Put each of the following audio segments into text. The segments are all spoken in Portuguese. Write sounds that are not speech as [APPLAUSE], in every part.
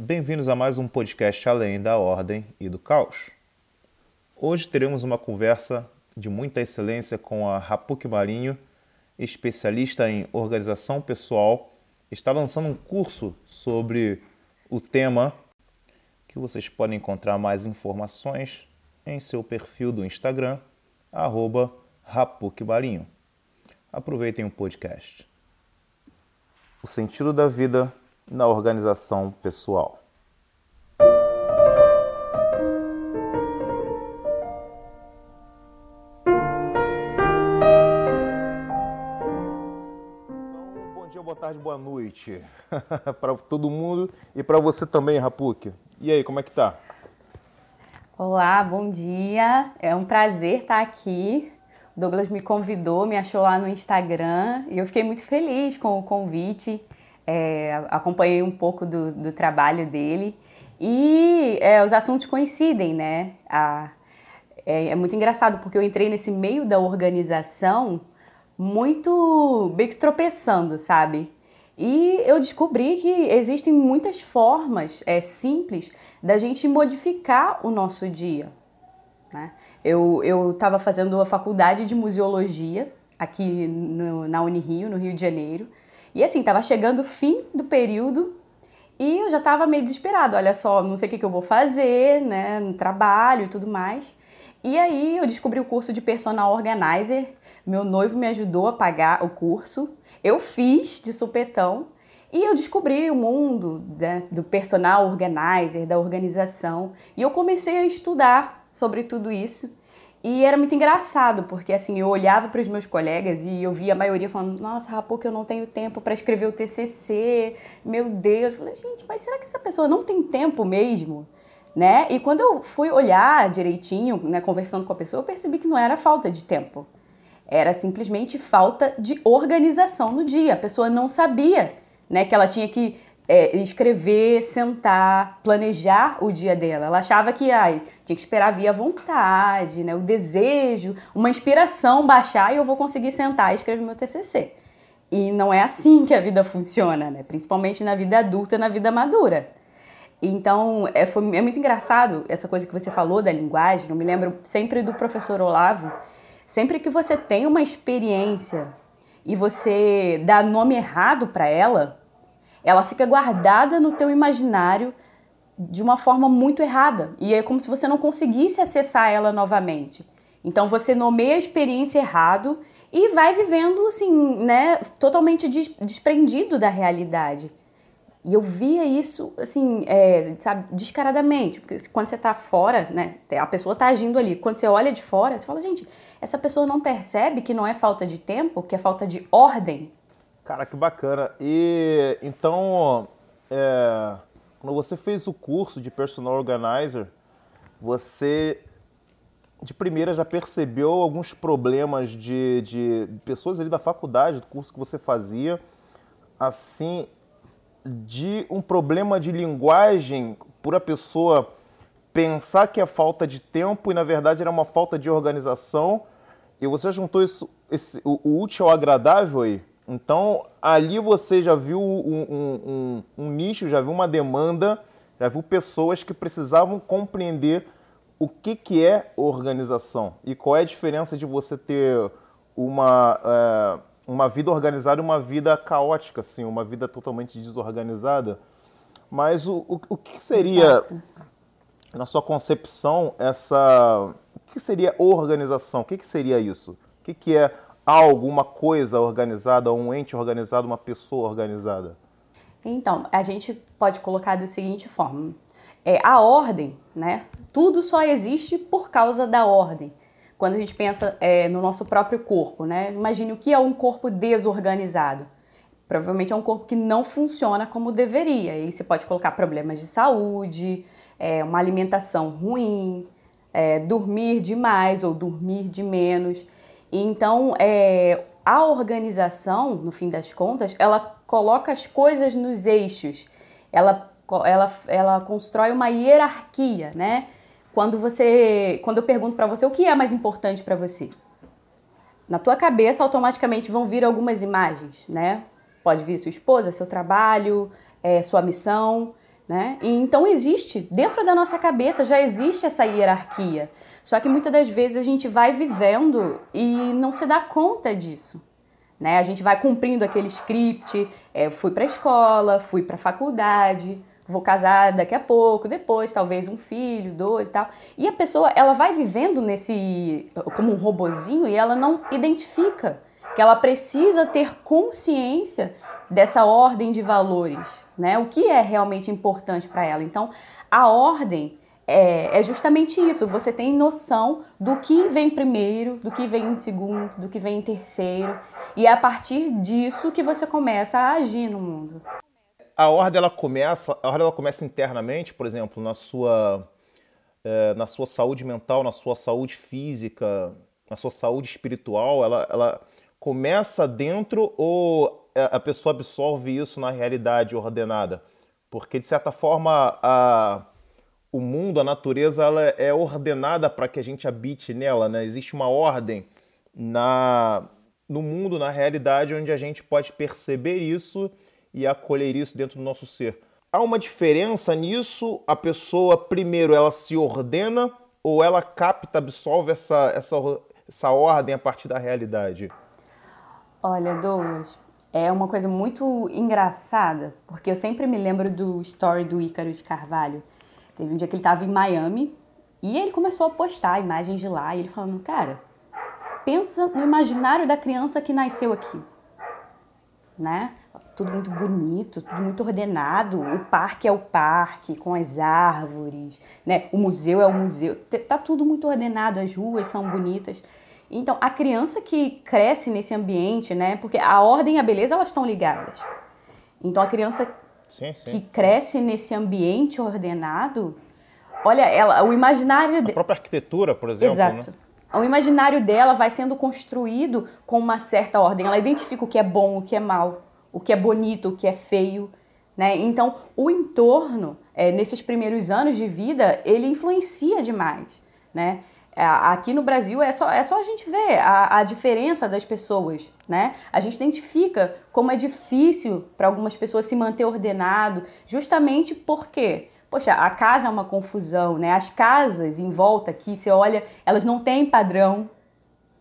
Bem-vindos a mais um podcast Além da Ordem e do Caos. Hoje teremos uma conversa de muita excelência com a Rapuk Marinho, especialista em organização pessoal. Está lançando um curso sobre o tema que vocês podem encontrar mais informações em seu perfil do Instagram, arroba. Aproveitem o podcast. O sentido da vida na organização pessoal. Então, boa tarde, boa noite [LAUGHS] para todo mundo e para você também, Rapuk. E aí, como é que tá? Olá, bom dia. É um prazer estar aqui. O Douglas me convidou, me achou lá no Instagram e eu fiquei muito feliz com o convite é, acompanhei um pouco do, do trabalho dele e é, os assuntos coincidem, né? A, é, é, muito engraçado porque eu entrei nesse meio da organização muito bem que tropeçando, sabe? E eu descobri que existem muitas formas é, simples da gente modificar o nosso dia. Né? Eu estava fazendo a faculdade de museologia aqui no, na Unirio, no Rio de Janeiro, e assim, tava chegando o fim do período e eu já tava meio desesperado. Olha só, não sei o que, que eu vou fazer, né, no trabalho e tudo mais. E aí eu descobri o curso de personal organizer. Meu noivo me ajudou a pagar o curso. Eu fiz de supetão e eu descobri o mundo né, do personal organizer, da organização. E eu comecei a estudar sobre tudo isso. E era muito engraçado, porque assim, eu olhava para os meus colegas e eu via a maioria falando: Nossa, Rapo, que eu não tenho tempo para escrever o TCC, meu Deus. Eu falei: Gente, mas será que essa pessoa não tem tempo mesmo? Né? E quando eu fui olhar direitinho, né, conversando com a pessoa, eu percebi que não era falta de tempo. Era simplesmente falta de organização no dia. A pessoa não sabia né, que ela tinha que é, escrever, sentar, planejar o dia dela. Ela achava que ai, tinha que esperar vir a vontade, né, o desejo, uma inspiração baixar e eu vou conseguir sentar e escrever meu TCC. E não é assim que a vida funciona, né? principalmente na vida adulta e na vida madura. Então, é, foi, é muito engraçado essa coisa que você falou da linguagem. Eu me lembro sempre do professor Olavo. Sempre que você tem uma experiência e você dá nome errado para ela, ela fica guardada no teu imaginário de uma forma muito errada. E é como se você não conseguisse acessar ela novamente. Então você nomeia a experiência errado e vai vivendo assim, né, totalmente des desprendido da realidade. E eu via isso, assim, é, sabe, descaradamente. Porque quando você está fora, né, a pessoa está agindo ali. Quando você olha de fora, você fala, gente, essa pessoa não percebe que não é falta de tempo, que é falta de ordem. Cara, que bacana. E então, é, quando você fez o curso de personal organizer, você de primeira já percebeu alguns problemas de, de pessoas ali da faculdade, do curso que você fazia, assim, de um problema de linguagem por a pessoa pensar que é falta de tempo e na verdade era uma falta de organização e você juntou isso, esse, o, o útil ao agradável aí? Então, ali você já viu um, um, um, um, nicho, já viu uma demanda, já viu pessoas que precisavam compreender o que, que é organização e qual é a diferença de você ter uma, é, uma vida organizada e uma vida caótica, assim, uma vida totalmente desorganizada. Mas o, o, o que seria, Exato. na sua concepção, essa. O que seria organização? O que, que seria isso? O que, que é algo, uma coisa organizada, um ente organizado, uma pessoa organizada? Então, a gente pode colocar da seguinte forma: é, a ordem, né? Tudo só existe por causa da ordem. Quando a gente pensa é, no nosso próprio corpo, né? Imagine o que é um corpo desorganizado. Provavelmente é um corpo que não funciona como deveria. E você pode colocar problemas de saúde, é, uma alimentação ruim, é, dormir demais ou dormir de menos. Então, é, a organização, no fim das contas, ela coloca as coisas nos eixos, ela, ela, ela constrói uma hierarquia, né? Quando você, quando eu pergunto para você o que é mais importante para você, na tua cabeça automaticamente vão vir algumas imagens, né? Pode vir sua esposa, seu trabalho, é, sua missão, Né? E então existe, dentro da nossa cabeça já existe essa hierarquia. Só que muitas das vezes a gente vai vivendo e não se dá conta disso. Né? A gente vai cumprindo aquele script, é, fui para a escola, fui para a faculdade, vou casar daqui a pouco, depois talvez um filho, dois e tal. E a pessoa, ela vai vivendo nesse como um robozinho e ela não identifica que ela precisa ter consciência dessa ordem de valores, né? O que é realmente importante para ela. Então, a ordem é, é, justamente isso. Você tem noção do que vem primeiro, do que vem em segundo, do que vem em terceiro, e é a partir disso que você começa a agir no mundo a ordem ela começa, a ordem ela começa internamente, por exemplo, na sua, é, na sua saúde mental, na sua saúde física, na sua saúde espiritual, ela, ela começa dentro ou a pessoa absorve isso na realidade ordenada? Porque, de certa forma, a, o mundo, a natureza, ela é ordenada para que a gente habite nela, né? Existe uma ordem na, no mundo, na realidade, onde a gente pode perceber isso e acolher isso dentro do nosso ser. Há uma diferença nisso? A pessoa, primeiro, ela se ordena ou ela capta, absorve essa, essa, essa ordem a partir da realidade? Olha, Douglas, é uma coisa muito engraçada, porque eu sempre me lembro do story do Ícaro de Carvalho. Teve um dia que ele estava em Miami e ele começou a postar imagens de lá e ele falando, cara, pensa no imaginário da criança que nasceu aqui, né? tudo muito bonito, tudo muito ordenado. O parque é o parque, com as árvores, né? O museu é o museu. Tá tudo muito ordenado, as ruas são bonitas. Então, a criança que cresce nesse ambiente, né? Porque a ordem e a beleza, elas estão ligadas. Então, a criança sim, sim, que cresce nesse ambiente ordenado, olha, ela, o imaginário... A própria arquitetura, por exemplo, Exato. Né? O imaginário dela vai sendo construído com uma certa ordem. Ela identifica o que é bom, o que é mal o que é bonito, o que é feio. Né? Então, o entorno, é, nesses primeiros anos de vida, ele influencia demais. Né? É, aqui no Brasil é só, é só a gente ver a, a diferença das pessoas. Né? A gente identifica como é difícil para algumas pessoas se manter ordenado, justamente porque Poxa, a casa é uma confusão, né? As casas em volta aqui, você olha, elas não têm padrão,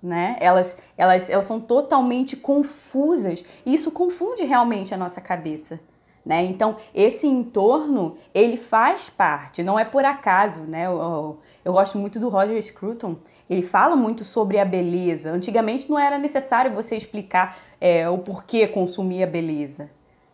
né? Elas, elas, elas são totalmente confusas e isso confunde realmente a nossa cabeça. Né? Então, esse entorno, ele faz parte, não é por acaso, né? Eu, eu gosto muito do Roger Scruton, ele fala muito sobre a beleza. Antigamente não era necessário você explicar é, o porquê consumir a beleza,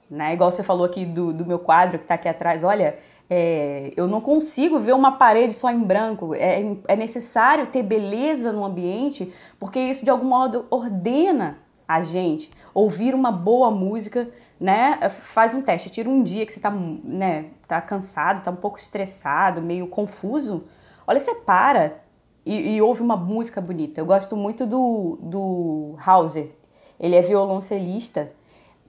né? Igual você falou aqui do, do meu quadro que está aqui atrás, olha, é, eu não consigo ver uma parede só em branco. É, é necessário ter beleza no ambiente, porque isso de algum modo ordena a gente. Ouvir uma boa música, né? Faz um teste, tira um dia que você tá, né, tá cansado, tá um pouco estressado, meio confuso. Olha, você para e, e ouve uma música bonita. Eu gosto muito do, do Hauser. Ele é violoncelista.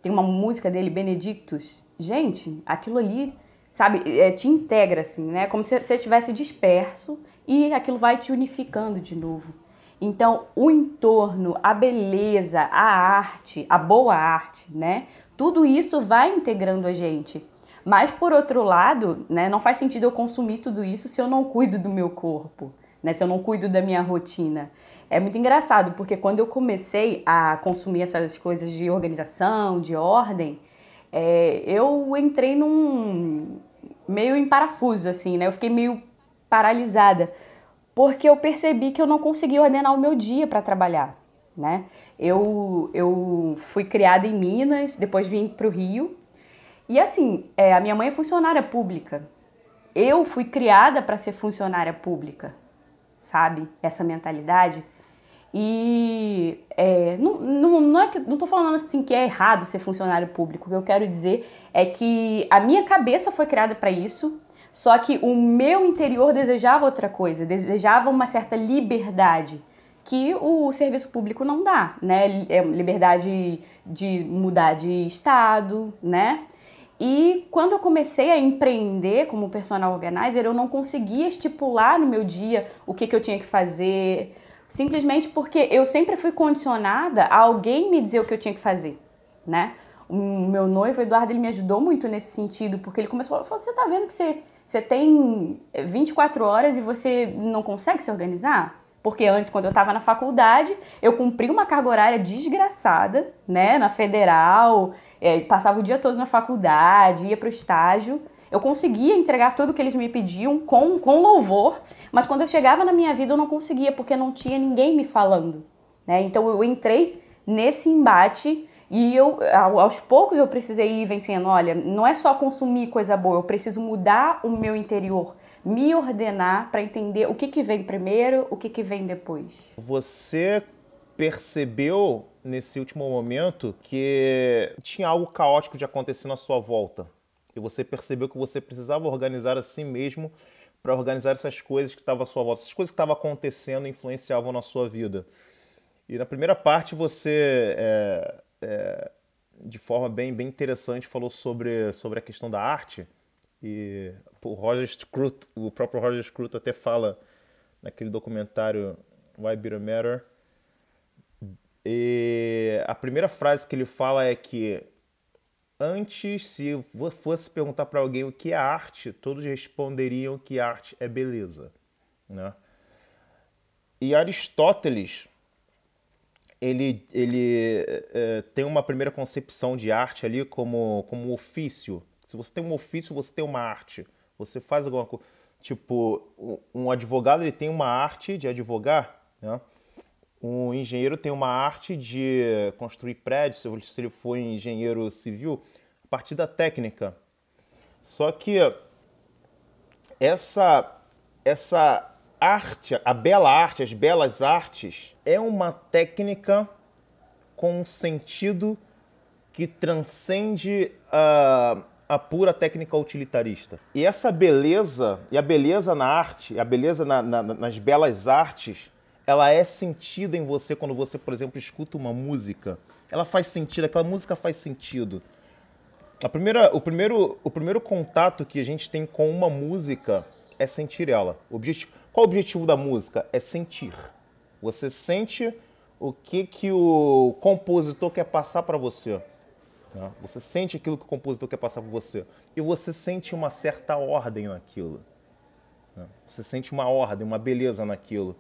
Tem uma música dele, Benedictus. Gente, aquilo ali sabe, é, te integra, assim, né? Como se você estivesse disperso e aquilo vai te unificando de novo. Então, o entorno, a beleza, a arte, a boa arte, né? Tudo isso vai integrando a gente. Mas, por outro lado, né, não faz sentido eu consumir tudo isso se eu não cuido do meu corpo, né? Se eu não cuido da minha rotina. É muito engraçado, porque quando eu comecei a consumir essas coisas de organização, de ordem, é, eu entrei num meio em parafuso, assim, né? Eu fiquei meio paralisada, porque eu percebi que eu não conseguia ordenar o meu dia para trabalhar, né? Eu, eu fui criada em Minas, depois vim para o Rio, e assim, é, a minha mãe é funcionária pública. Eu fui criada para ser funcionária pública, sabe? Essa mentalidade. E é, não, não, não, é que, não tô falando assim que é errado ser funcionário público. O que eu quero dizer é que a minha cabeça foi criada para isso, só que o meu interior desejava outra coisa, desejava uma certa liberdade que o serviço público não dá, né? É liberdade de mudar de estado, né? E quando eu comecei a empreender como personal organizer, eu não conseguia estipular no meu dia o que, que eu tinha que fazer, simplesmente porque eu sempre fui condicionada a alguém me dizer o que eu tinha que fazer, né? o meu noivo, Eduardo, ele me ajudou muito nesse sentido, porque ele começou a falar, você tá vendo que você, você tem 24 horas e você não consegue se organizar? Porque antes, quando eu estava na faculdade, eu cumpri uma carga horária desgraçada, né, na federal, é, passava o dia todo na faculdade, ia para o estágio. Eu conseguia entregar tudo que eles me pediam com, com louvor, mas quando eu chegava na minha vida eu não conseguia, porque não tinha ninguém me falando. Né? Então eu entrei nesse embate e eu, aos poucos eu precisei ir vencendo. Olha, não é só consumir coisa boa, eu preciso mudar o meu interior me ordenar para entender o que, que vem primeiro, o que, que vem depois. Você percebeu nesse último momento que tinha algo caótico de acontecer na sua volta e você percebeu que você precisava organizar a si mesmo para organizar essas coisas que estavam à sua volta, essas coisas que estavam acontecendo influenciavam na sua vida. E na primeira parte você, é, é, de forma bem, bem interessante, falou sobre, sobre a questão da arte e o Roger Scruton, o próprio Roger Scruton até fala naquele documentário Why Bitter Matter. E a primeira frase que ele fala é que antes, se fosse perguntar para alguém o que é arte, todos responderiam que arte é beleza. Né? E Aristóteles, ele, ele é, tem uma primeira concepção de arte ali como, como ofício, se você tem um ofício, você tem uma arte. Você faz alguma coisa. Tipo, um advogado ele tem uma arte de advogar, né? Um engenheiro tem uma arte de construir prédios, se ele for engenheiro civil, a partir da técnica. Só que essa essa arte, a bela arte, as belas artes, é uma técnica com um sentido que transcende uh, a pura técnica utilitarista. E essa beleza, e a beleza na arte, a beleza na, na, nas belas artes, ela é sentida em você quando você, por exemplo, escuta uma música. Ela faz sentido, aquela música faz sentido. A primeira, o, primeiro, o primeiro contato que a gente tem com uma música é sentir ela. Objetivo, qual o objetivo da música? É sentir. Você sente o que, que o compositor quer passar para você. Né? Você sente aquilo que o compositor quer passar por você. E você sente uma certa ordem naquilo. Né? Você sente uma ordem, uma beleza naquilo.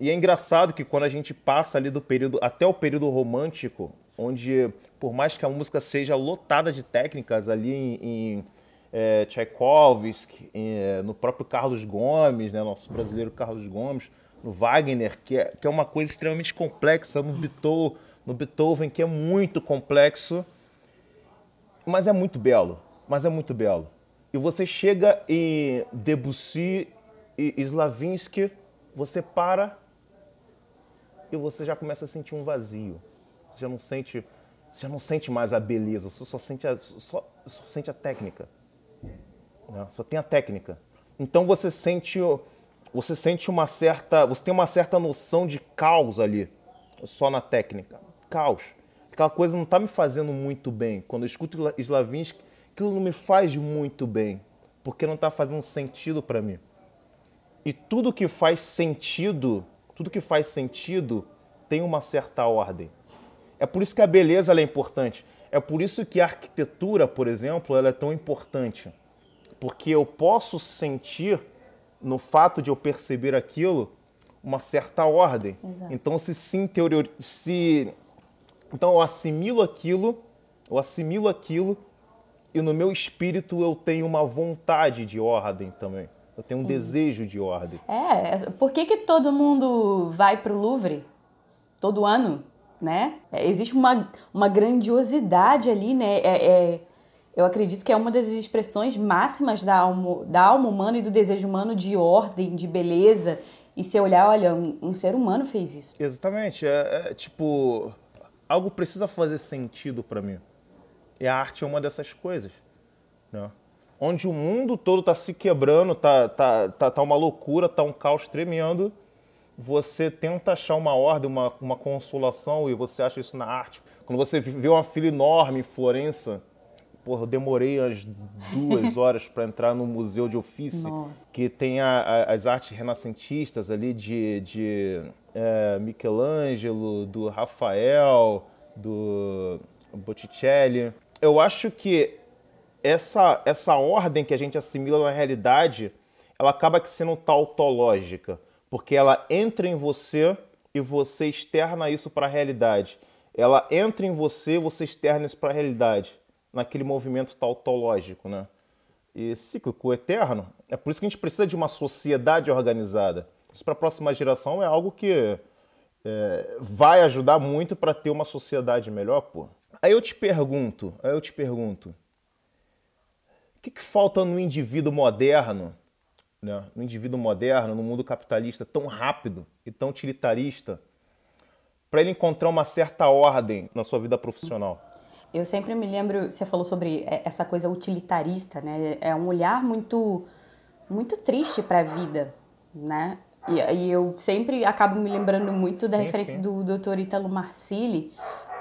E é engraçado que quando a gente passa ali do período, até o período romântico, onde por mais que a música seja lotada de técnicas ali em, em é, Tchaikovsky, em, é, no próprio Carlos Gomes, né, nosso brasileiro Carlos Gomes, no Wagner, que é, que é uma coisa extremamente complexa, no Beethoven, no Beethoven que é muito complexo, mas é muito belo, mas é muito belo. E você chega em Debussy e Slavinsky, você para e você já começa a sentir um vazio. Você já não sente, já não sente mais a beleza, você só sente a, só, só sente a técnica. Né? Só tem a técnica. Então você sente, você sente uma certa, você tem uma certa noção de caos ali, só na técnica. Caos aquela coisa não está me fazendo muito bem. Quando eu escuto Slavinsky, aquilo não me faz muito bem, porque não está fazendo sentido para mim. E tudo que faz sentido, tudo que faz sentido tem uma certa ordem. É por isso que a beleza é importante. É por isso que a arquitetura, por exemplo, ela é tão importante. Porque eu posso sentir, no fato de eu perceber aquilo, uma certa ordem. Exato. Então, se, sim, se então eu assimilo aquilo, eu assimilo aquilo e no meu espírito eu tenho uma vontade de ordem também. Eu tenho Sim. um desejo de ordem. É, por que, que todo mundo vai para o Louvre todo ano, né? É, existe uma, uma grandiosidade ali, né? É, é, eu acredito que é uma das expressões máximas da alma, da alma humana e do desejo humano de ordem, de beleza. E se olhar, olha, um, um ser humano fez isso. Exatamente. É, é tipo, algo precisa fazer sentido para mim. E a arte é uma dessas coisas. Né? Onde o mundo todo está se quebrando, tá, tá, tá, tá uma loucura, tá um caos tremendo, você tenta achar uma ordem, uma, uma consolação e você acha isso na arte. Quando você vê uma fila enorme em Florença, porra, eu demorei umas [LAUGHS] duas horas para entrar no Museu de Ofício, que tem a, a, as artes renascentistas ali de, de é, Michelangelo, do Rafael, do Botticelli. Eu acho que essa, essa ordem que a gente assimila na realidade, ela acaba sendo tautológica, porque ela entra em você e você externa isso para a realidade. Ela entra em você, você externa isso para a realidade, naquele movimento tautológico, né? E cíclico, eterno. É por isso que a gente precisa de uma sociedade organizada. Isso para a próxima geração é algo que é, vai ajudar muito para ter uma sociedade melhor, pô. Aí eu te pergunto, aí eu te pergunto, o que, que falta no indivíduo moderno, né? no indivíduo moderno, no mundo capitalista tão rápido e tão utilitarista, para ele encontrar uma certa ordem na sua vida profissional? Eu sempre me lembro, você falou sobre é, essa coisa utilitarista, né? É um olhar muito, muito triste para a vida, né? E, e, eu sempre acabo me lembrando muito da sim, referência sim. do Dr. Italo Marcilli,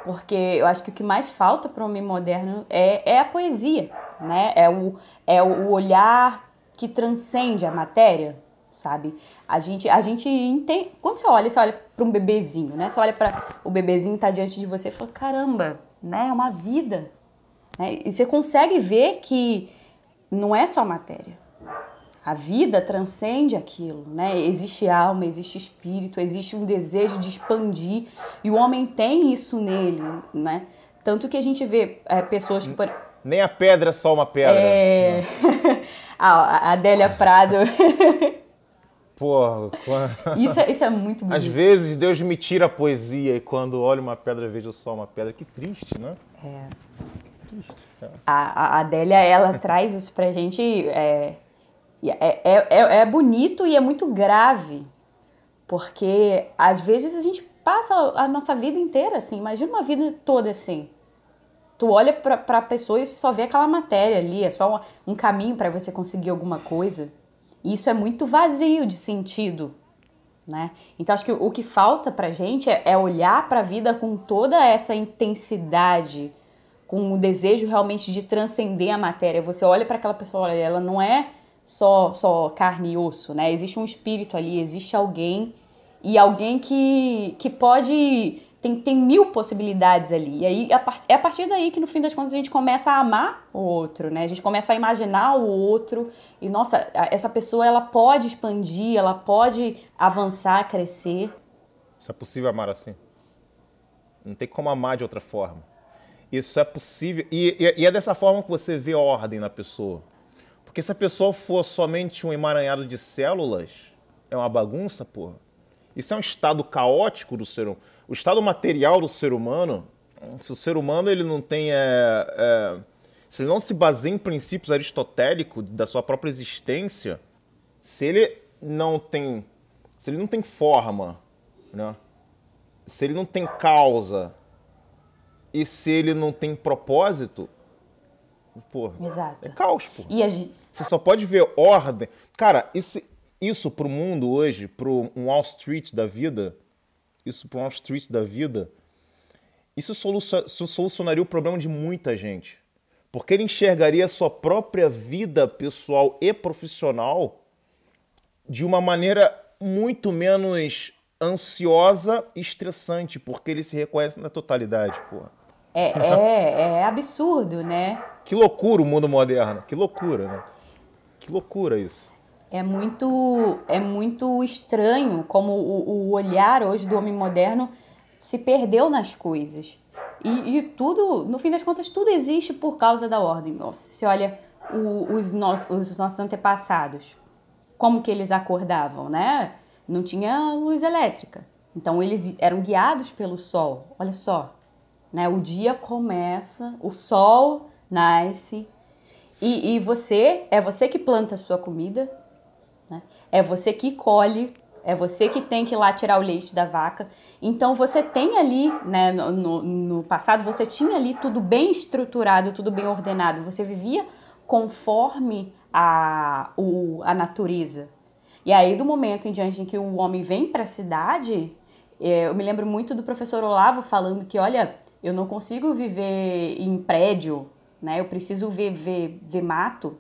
porque eu acho que o que mais falta para o homem moderno é, é a poesia, né? É o, é o olhar que transcende a matéria, sabe? A gente, a gente entende. Quando você olha, você olha para um bebezinho, né? Você olha para o bebezinho tá diante de você e fala: caramba, né? É uma vida. Né? E você consegue ver que não é só matéria. A vida transcende aquilo, né? Existe alma, existe espírito, existe um desejo de expandir e o homem tem isso nele, né? Tanto que a gente vê é, pessoas que. Nem a pedra é só uma pedra. É. [LAUGHS] a Adélia Prado. [LAUGHS] Porra, isso, é, isso é muito bonito. Às vezes Deus me tira a poesia e quando olho uma pedra vejo só uma pedra. Que triste, né? É. Que triste. A, a Adélia, ela [LAUGHS] traz isso pra gente. É, é, é, é, é bonito e é muito grave. Porque às vezes a gente passa a nossa vida inteira assim. Imagina uma vida toda assim. Tu olha pra, pra pessoa e você só vê aquela matéria ali. É só um caminho para você conseguir alguma coisa. E isso é muito vazio de sentido. Né? Então acho que o que falta pra gente é, é olhar para a vida com toda essa intensidade, com o desejo realmente de transcender a matéria. Você olha para aquela pessoa, olha, ela não é só, só carne e osso, né? Existe um espírito ali, existe alguém e alguém que, que pode. Tem, tem mil possibilidades ali. E aí é a partir daí que, no fim das contas, a gente começa a amar o outro, né? A gente começa a imaginar o outro. E, nossa, essa pessoa ela pode expandir, ela pode avançar, crescer. Isso é possível amar assim. Não tem como amar de outra forma. Isso é possível. E, e, e é dessa forma que você vê ordem na pessoa. Porque se a pessoa for somente um emaranhado de células, é uma bagunça, porra. Isso é um estado caótico do ser humano. O estado material do ser humano, se o ser humano ele não tem. É, é, se ele não se baseia em princípios aristotélicos da sua própria existência, se ele não tem. Se ele não tem forma, né? se ele não tem causa e se ele não tem propósito, Exato. é caos, a, você só pode ver ordem. Cara, isso, isso pro mundo hoje, pro um Wall Street da vida, isso pro Wall Street da vida, isso solucionaria o problema de muita gente. Porque ele enxergaria a sua própria vida pessoal e profissional de uma maneira muito menos ansiosa e estressante, porque ele se reconhece na totalidade, porra. É, [LAUGHS] é, é absurdo, né? Que loucura o mundo moderno, que loucura, né? Que loucura isso. É muito, é muito estranho como o, o olhar hoje do homem moderno se perdeu nas coisas. E, e, tudo, no fim das contas, tudo existe por causa da ordem. Se olha o, os, nossos, os nossos antepassados, como que eles acordavam, né? Não tinha luz elétrica. Então eles eram guiados pelo sol. Olha só, né? O dia começa, o sol nasce, e, e você, é você que planta a sua comida? É você que colhe, é você que tem que ir lá tirar o leite da vaca. Então você tem ali, né, no, no, passado, você tinha ali tudo bem estruturado, tudo bem ordenado. Você vivia conforme a, o, a natureza. E aí, do momento em diante em que o homem vem para a cidade, é, eu me lembro muito do professor Olavo falando que, olha, eu não consigo viver em prédio, né? Eu preciso ver, ver, ver mato,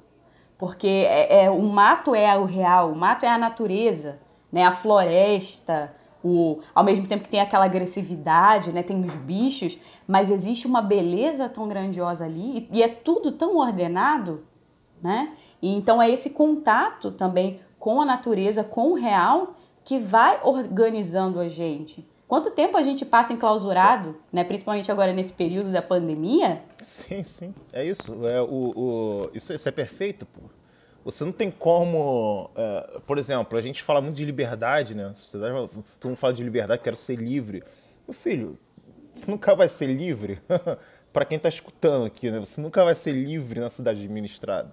porque é, é, o mato é o real, o mato é a natureza, né? A floresta, o, ao mesmo tempo que tem aquela agressividade, né, tem os bichos, mas existe uma beleza tão grandiosa ali e, e é tudo tão ordenado, né? E então é esse contato também com a natureza, com o real, que vai organizando a gente. Quanto tempo a gente passa enclausurado, né? Principalmente agora nesse período da pandemia? Sim, sim. É isso. É, o, o, isso, isso é perfeito, pô. Você não tem como. É, por exemplo, a gente fala muito de liberdade, né? Todo mundo fala de liberdade, quero ser livre. Meu filho, você nunca vai ser livre. [LAUGHS] Para quem está escutando aqui, né? Você nunca vai ser livre na cidade administrada.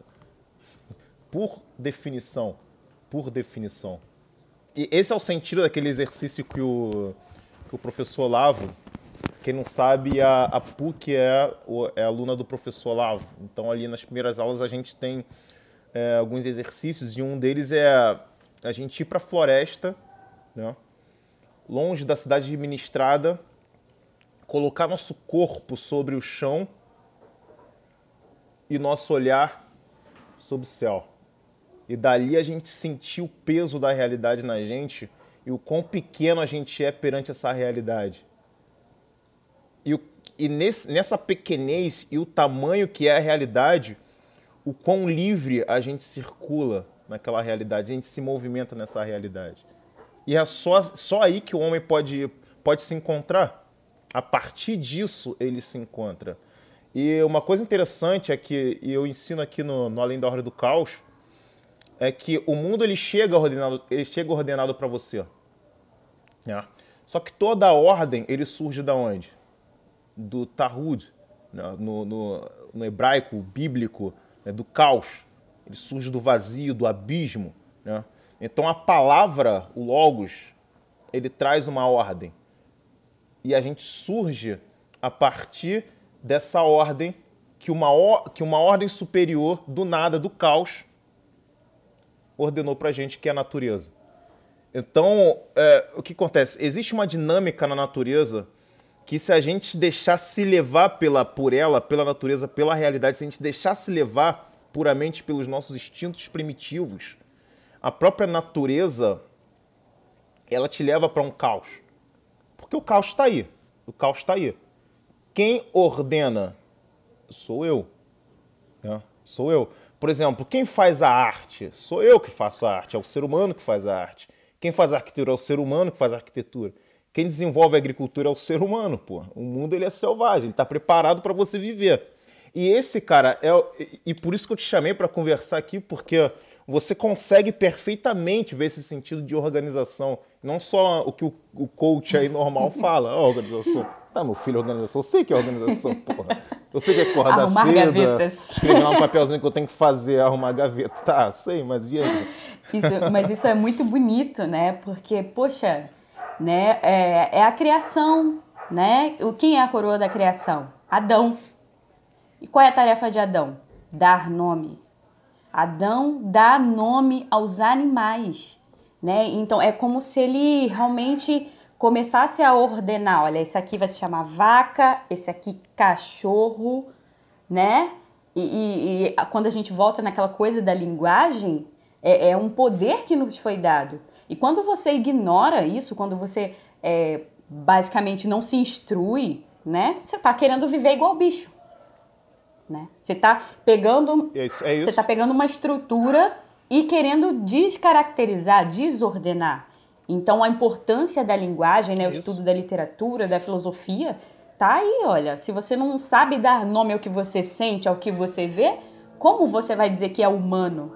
Por definição. Por definição. E esse é o sentido daquele exercício que o, o professor Olavo. Quem não sabe, a, a PUC é, é aluna do professor Olavo. Então, ali nas primeiras aulas, a gente tem é, alguns exercícios e um deles é a gente ir para a floresta, né? longe da cidade administrada, colocar nosso corpo sobre o chão e nosso olhar sobre o céu. E dali a gente sentir o peso da realidade na gente e o quão pequeno a gente é perante essa realidade. E, o, e nesse, nessa pequenez e o tamanho que é a realidade, o quão livre a gente circula naquela realidade, a gente se movimenta nessa realidade. E é só, só aí que o homem pode, pode se encontrar. A partir disso, ele se encontra. E uma coisa interessante é que, eu ensino aqui no, no Além da Ordem do Caos, é que o mundo ele chega ordenado, ele chega ordenado para você. Né? Só que toda a ordem ele surge da onde? Do Tahud, né? no, no, no hebraico bíblico, né, do caos, ele surge do vazio, do abismo. Né? Então a palavra, o Logos, ele traz uma ordem. E a gente surge a partir dessa ordem que uma, que uma ordem superior, do nada, do caos, ordenou para a gente, que é a natureza. Então, é, o que acontece? Existe uma dinâmica na natureza que se a gente deixasse levar pela, por ela, pela natureza, pela realidade, se a gente deixasse levar puramente pelos nossos instintos primitivos, a própria natureza ela te leva para um caos. Porque o caos está aí. O caos está aí. Quem ordena sou eu. Né? Sou eu. Por exemplo, quem faz a arte? Sou eu que faço a arte. É o ser humano que faz a arte. Quem faz a arquitetura é o ser humano que faz a arquitetura. Quem desenvolve a agricultura é o ser humano, pô. O mundo ele é selvagem, ele está preparado para você viver. E esse cara é e por isso que eu te chamei para conversar aqui, porque você consegue perfeitamente ver esse sentido de organização, não só o que o, coach aí normal fala, oh, organização. Tá, meu filho, organização, eu sei que é organização, [LAUGHS] porra. Eu sei que é acordar arrumar cedo, gavetas. escrever um papelzinho que eu tenho que fazer, arrumar gaveta. Tá, sei, mas e aí? Isso, mas isso é muito bonito, né? Porque, poxa, né? É, é a criação, né? O quem é a coroa da criação? Adão. E qual é a tarefa de Adão? Dar nome. Adão dá nome aos animais, né? Então é como se ele realmente começasse a ordenar, olha, esse aqui vai se chamar vaca, esse aqui cachorro, né? E, e, e quando a gente volta naquela coisa da linguagem, é, é um poder que nos foi dado. E quando você ignora isso, quando você é, basicamente não se instrui, né? Você está querendo viver igual bicho. Né? Você está pegando, é isso, é isso. Você tá pegando uma estrutura e querendo descaracterizar, desordenar. Então a importância da linguagem, né, o estudo da literatura, da filosofia, tá aí, olha. Se você não sabe dar nome ao que você sente, ao que você vê, como você vai dizer que é humano?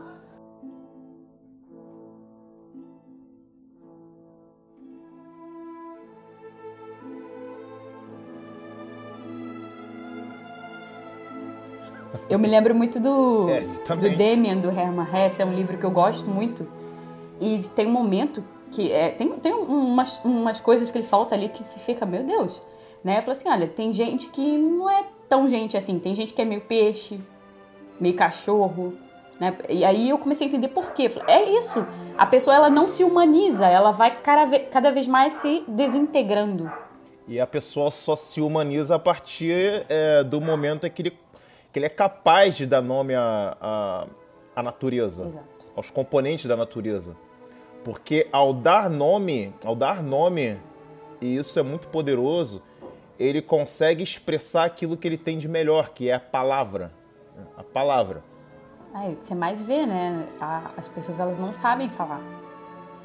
Eu me lembro muito do, [LAUGHS] é, do Demian, do Hermann Hesse, é um livro que eu gosto muito. E tem um momento que é, tem, tem umas, umas coisas que ele solta ali que se fica, meu Deus. Né? Eu falo assim, olha, tem gente que não é tão gente assim, tem gente que é meio peixe, meio cachorro, né? E aí eu comecei a entender por quê. Falei, é isso, a pessoa ela não se humaniza, ela vai cada vez mais se desintegrando. E a pessoa só se humaniza a partir é, do momento em que ele que ele é capaz de dar nome à, à, à natureza, Exato. aos componentes da natureza. Porque ao dar nome, ao dar nome, e isso é muito poderoso, ele consegue expressar aquilo que ele tem de melhor, que é a palavra. A palavra. É, você mais vê, né? As pessoas elas não sabem falar.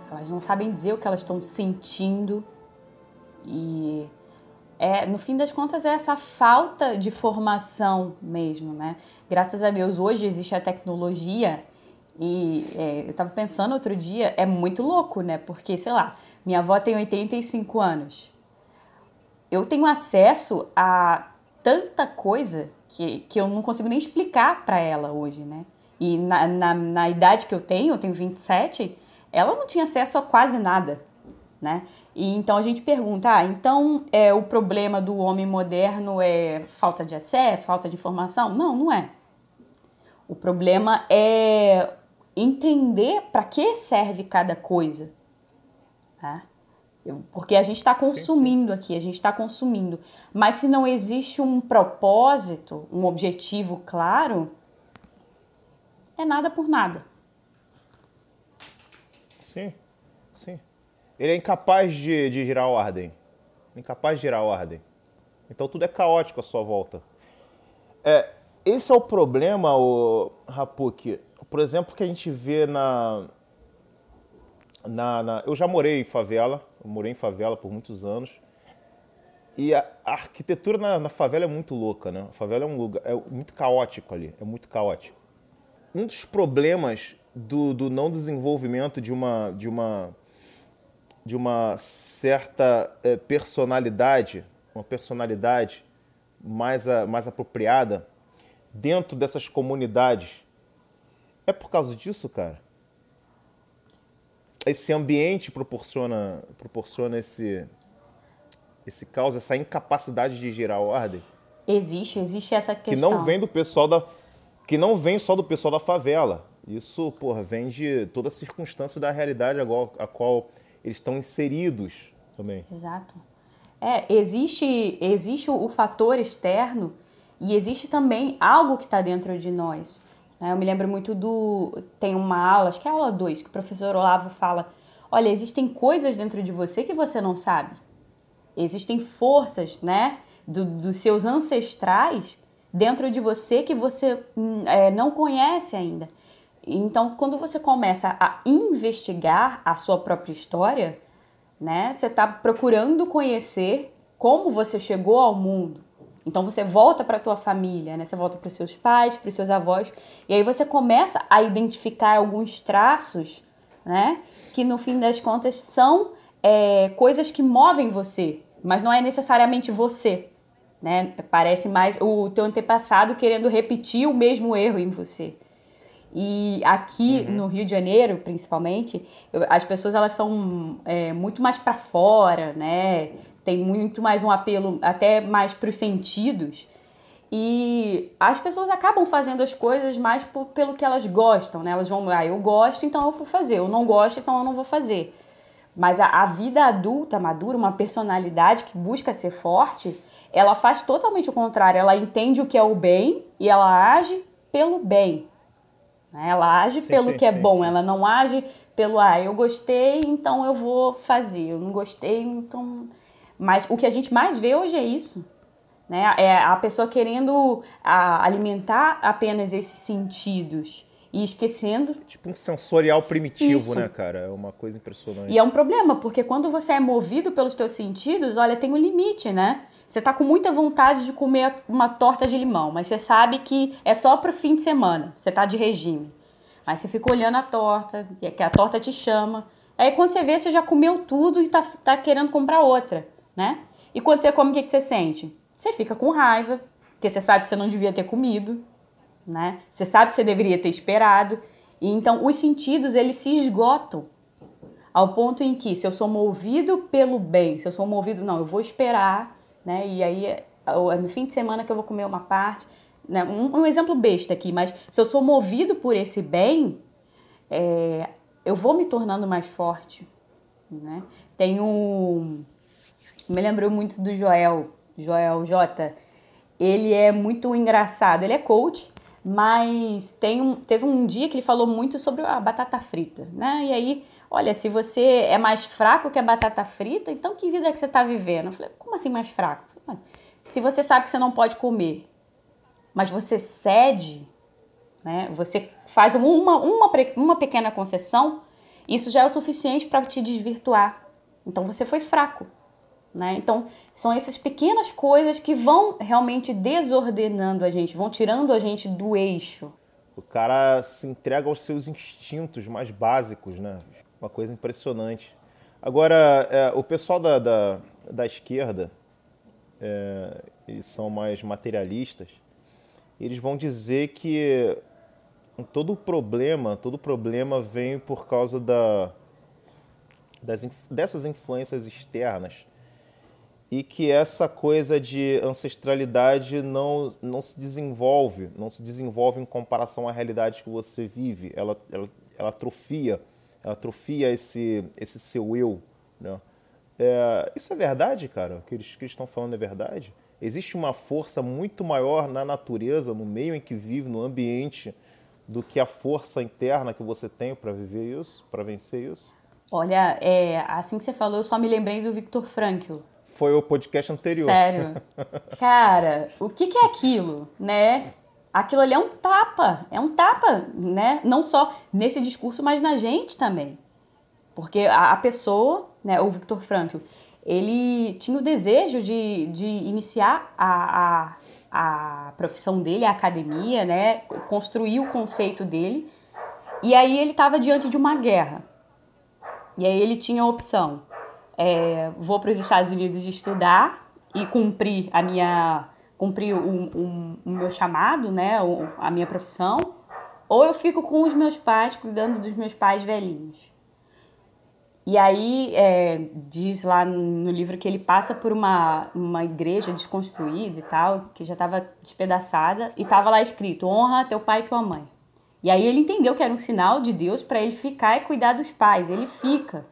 Elas não sabem dizer o que elas estão sentindo. E é, no fim das contas é essa falta de formação mesmo, né? Graças a Deus hoje existe a tecnologia e é, eu estava pensando outro dia, é muito louco, né? Porque, sei lá, minha avó tem 85 anos. Eu tenho acesso a tanta coisa que, que eu não consigo nem explicar para ela hoje, né? E na, na, na, idade que eu tenho, eu tenho 27, ela não tinha acesso a quase nada, né? E então a gente pergunta, ah, então é, o problema do homem moderno é falta de acesso, falta de informação? Não, não é. O problema é entender para que serve cada coisa. Tá? Porque a gente está consumindo sim, sim. aqui, a gente está consumindo. Mas se não existe um propósito, um objetivo claro, é nada por nada. Sim, sim. Ele é incapaz de, de girar ordem. Incapaz de girar ordem. Então tudo é caótico à sua volta. É, esse é o problema, o Rapuk por exemplo, que a gente vê na, na, na, Eu já morei em favela, eu morei em favela por muitos anos. E a, a arquitetura na, na, favela é muito louca, né? A favela é um lugar. É muito caótico ali, é muito caótico. Um dos problemas do, do não desenvolvimento de uma, de uma, de uma certa é, personalidade, uma personalidade mais, a, mais apropriada dentro dessas comunidades é por causa disso, cara? Esse ambiente proporciona, proporciona esse, esse caos, essa incapacidade de gerar ordem? Existe, existe essa questão. Que não vem do pessoal da. Que não vem só do pessoal da favela. Isso, porra, vem de toda a circunstância da realidade a qual, a qual eles estão inseridos também. Exato. É, existe, existe o fator externo e existe também algo que está dentro de nós. Né? Eu me lembro muito do. Tem uma aula, acho que é a aula 2, que o professor Olavo fala: olha, existem coisas dentro de você que você não sabe. Existem forças, né, do, dos seus ancestrais dentro de você que você hum, é, não conhece ainda. Então, quando você começa a investigar a sua própria história, né, você está procurando conhecer como você chegou ao mundo, então você volta para a tua família, né? Você volta para os seus pais, para os seus avós, e aí você começa a identificar alguns traços, né? Que no fim das contas são é, coisas que movem você, mas não é necessariamente você, né? Parece mais o teu antepassado querendo repetir o mesmo erro em você. E aqui uhum. no Rio de Janeiro, principalmente, as pessoas elas são é, muito mais para fora, né? Tem muito mais um apelo até mais para os sentidos. E as pessoas acabam fazendo as coisas mais por, pelo que elas gostam, né? Elas vão, ah, eu gosto, então eu vou fazer. Eu não gosto, então eu não vou fazer. Mas a, a vida adulta, madura, uma personalidade que busca ser forte, ela faz totalmente o contrário. Ela entende o que é o bem e ela age pelo bem. Né? Ela age sim, pelo sim, que é sim, bom. Ela não age pelo, ah, eu gostei, então eu vou fazer. Eu não gostei, então mas o que a gente mais vê hoje é isso. Né? É a pessoa querendo a, alimentar apenas esses sentidos e esquecendo. Tipo um sensorial primitivo, isso. né, cara? É uma coisa impressionante. E é um problema, porque quando você é movido pelos teus sentidos, olha, tem um limite, né? Você tá com muita vontade de comer uma torta de limão, mas você sabe que é só pro fim de semana. Você tá de regime. Aí você fica olhando a torta, que a torta te chama. Aí quando você vê, você já comeu tudo e tá, tá querendo comprar outra né? E quando você come, o que, você sente? Você fica com raiva, porque você sabe que você não devia ter comido, né? Você sabe que você deveria ter esperado. E então os sentidos, eles se esgotam ao ponto em que se eu sou movido pelo bem, se eu sou movido, não, eu vou esperar, né? E aí é no fim de semana que eu vou comer uma parte, né? Um, um exemplo besta aqui, mas se eu sou movido por esse bem, é, eu vou me tornando mais forte, né? Tem um me lembrou muito do Joel, Joel J. Ele é muito engraçado, ele é coach, mas tem um, teve um dia que ele falou muito sobre a batata frita, né? E aí, olha, se você é mais fraco que a batata frita, então que vida é que você está vivendo? Eu falei, como assim mais fraco? Falei, se você sabe que você não pode comer, mas você cede, né? Você faz uma, uma, uma pequena concessão, isso já é o suficiente para te desvirtuar. Então você foi fraco. Né? Então, são essas pequenas coisas que vão realmente desordenando a gente, vão tirando a gente do eixo. O cara se entrega aos seus instintos mais básicos, né? Uma coisa impressionante. Agora, é, o pessoal da, da, da esquerda, é, eles são mais materialistas, eles vão dizer que todo problema, todo problema vem por causa da, das, dessas influências externas e que essa coisa de ancestralidade não, não se desenvolve, não se desenvolve em comparação à realidade que você vive, ela, ela, ela atrofia, ela atrofia esse, esse seu eu, né? É, isso é verdade, cara? O que eles, que eles estão falando é verdade? Existe uma força muito maior na natureza, no meio em que vive, no ambiente, do que a força interna que você tem para viver isso, para vencer isso? Olha, é, assim que você falou, eu só me lembrei do Viktor Frankl foi o podcast anterior. Sério. [LAUGHS] Cara, o que, que é aquilo, né? Aquilo ali é um tapa, é um tapa, né? Não só nesse discurso, mas na gente também. Porque a, a pessoa, né, o Victor Frankl, ele tinha o desejo de, de iniciar a, a, a profissão dele, a academia, né? Construir o conceito dele. E aí ele estava diante de uma guerra. E aí ele tinha a opção é, vou para os Estados Unidos estudar e cumprir a minha cumprir o, o, o meu chamado, né, a minha profissão, ou eu fico com os meus pais, cuidando dos meus pais velhinhos. E aí é, diz lá no livro que ele passa por uma, uma igreja desconstruída e tal, que já estava despedaçada, e estava lá escrito: honra teu pai e tua mãe. E aí ele entendeu que era um sinal de Deus para ele ficar e cuidar dos pais. Ele fica.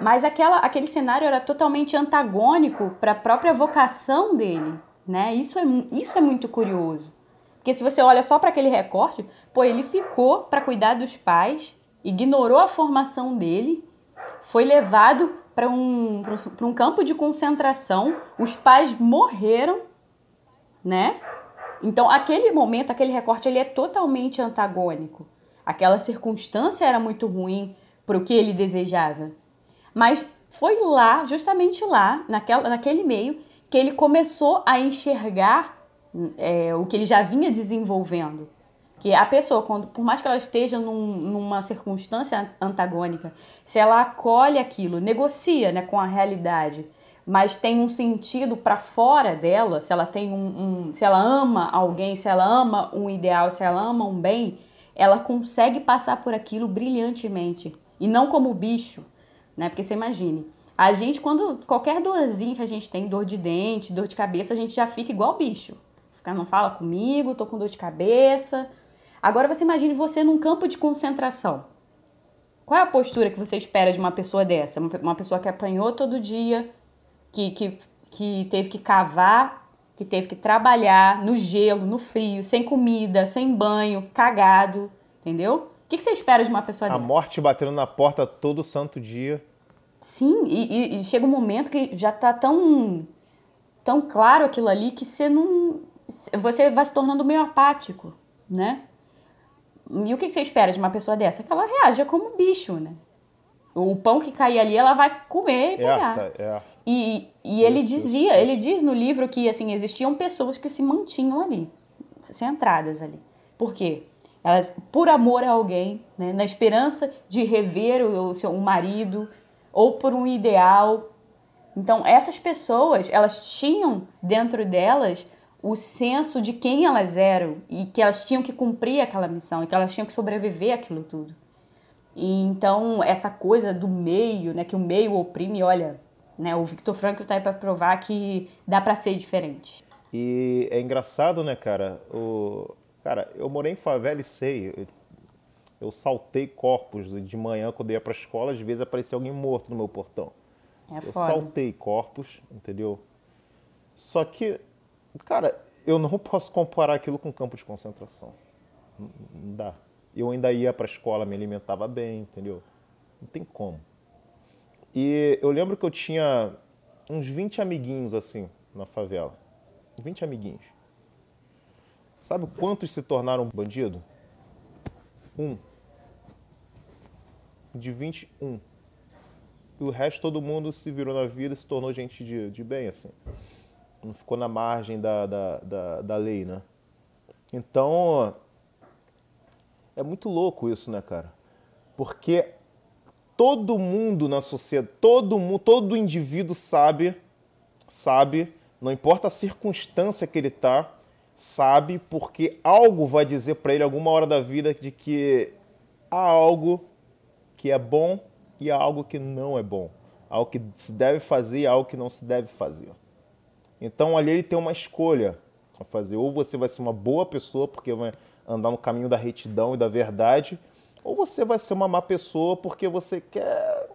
Mas aquela, aquele cenário era totalmente antagônico para a própria vocação dele, né? Isso é, isso é muito curioso. Porque se você olha só para aquele recorte, pô, ele ficou para cuidar dos pais, ignorou a formação dele, foi levado para um, um campo de concentração, os pais morreram, né? Então, aquele momento, aquele recorte, ele é totalmente antagônico. Aquela circunstância era muito ruim para o que ele desejava. Mas foi lá, justamente lá, naquela, naquele meio, que ele começou a enxergar é, o que ele já vinha desenvolvendo. Que a pessoa, quando, por mais que ela esteja num, numa circunstância antagônica, se ela acolhe aquilo, negocia né, com a realidade, mas tem um sentido para fora dela, se ela tem um, um, se ela ama alguém, se ela ama um ideal, se ela ama um bem, ela consegue passar por aquilo brilhantemente e não como bicho, né? Porque você imagine, a gente, quando qualquer dorzinha que a gente tem, dor de dente, dor de cabeça, a gente já fica igual bicho. Fica, não fala comigo, tô com dor de cabeça. Agora você imagine você num campo de concentração. Qual é a postura que você espera de uma pessoa dessa? Uma pessoa que apanhou todo dia, que, que, que teve que cavar, que teve que trabalhar no gelo, no frio, sem comida, sem banho, cagado, entendeu? O que, que você espera de uma pessoa A dessa? morte batendo na porta todo santo dia. Sim, e, e, chega um momento que já tá tão, tão claro aquilo ali que você não. Você vai se tornando meio apático, né? E o que, que você espera de uma pessoa dessa? Que ela reaja como bicho, né? O pão que cair ali, ela vai comer e pegar. É, é. E, e ele isso, dizia, isso. ele diz no livro que assim existiam pessoas que se mantinham ali, centradas ali. Por quê? Elas por amor a alguém, né, na esperança de rever o, seu um marido ou por um ideal. Então essas pessoas, elas tinham dentro delas o senso de quem elas eram e que elas tinham que cumprir aquela missão e que elas tinham que sobreviver aquilo tudo. E então essa coisa do meio, né, que o meio oprime, olha, né, o Victor Frankl está aí para provar que dá para ser diferente. E é engraçado, né, cara? O, Cara, eu morei em favela e sei. Eu saltei corpos de manhã quando ia pra escola, às vezes aparecia alguém morto no meu portão. É eu foda. saltei corpos, entendeu? Só que, cara, eu não posso comparar aquilo com campo de concentração. Não dá. Eu ainda ia pra escola, me alimentava bem, entendeu? Não tem como. E eu lembro que eu tinha uns 20 amiguinhos assim na favela. 20 amiguinhos. Sabe quantos se tornaram bandido? Um. De 21. E o resto todo mundo se virou na vida e se tornou gente de, de bem, assim. Não ficou na margem da, da, da, da lei, né? Então, é muito louco isso, né, cara? Porque todo mundo na sociedade, todo mundo, todo indivíduo sabe, sabe, não importa a circunstância que ele tá, sabe porque algo vai dizer para ele alguma hora da vida de que há algo que é bom e há algo que não é bom, algo que se deve fazer e algo que não se deve fazer. Então ali ele tem uma escolha a fazer, ou você vai ser uma boa pessoa porque vai andar no caminho da retidão e da verdade, ou você vai ser uma má pessoa porque você quer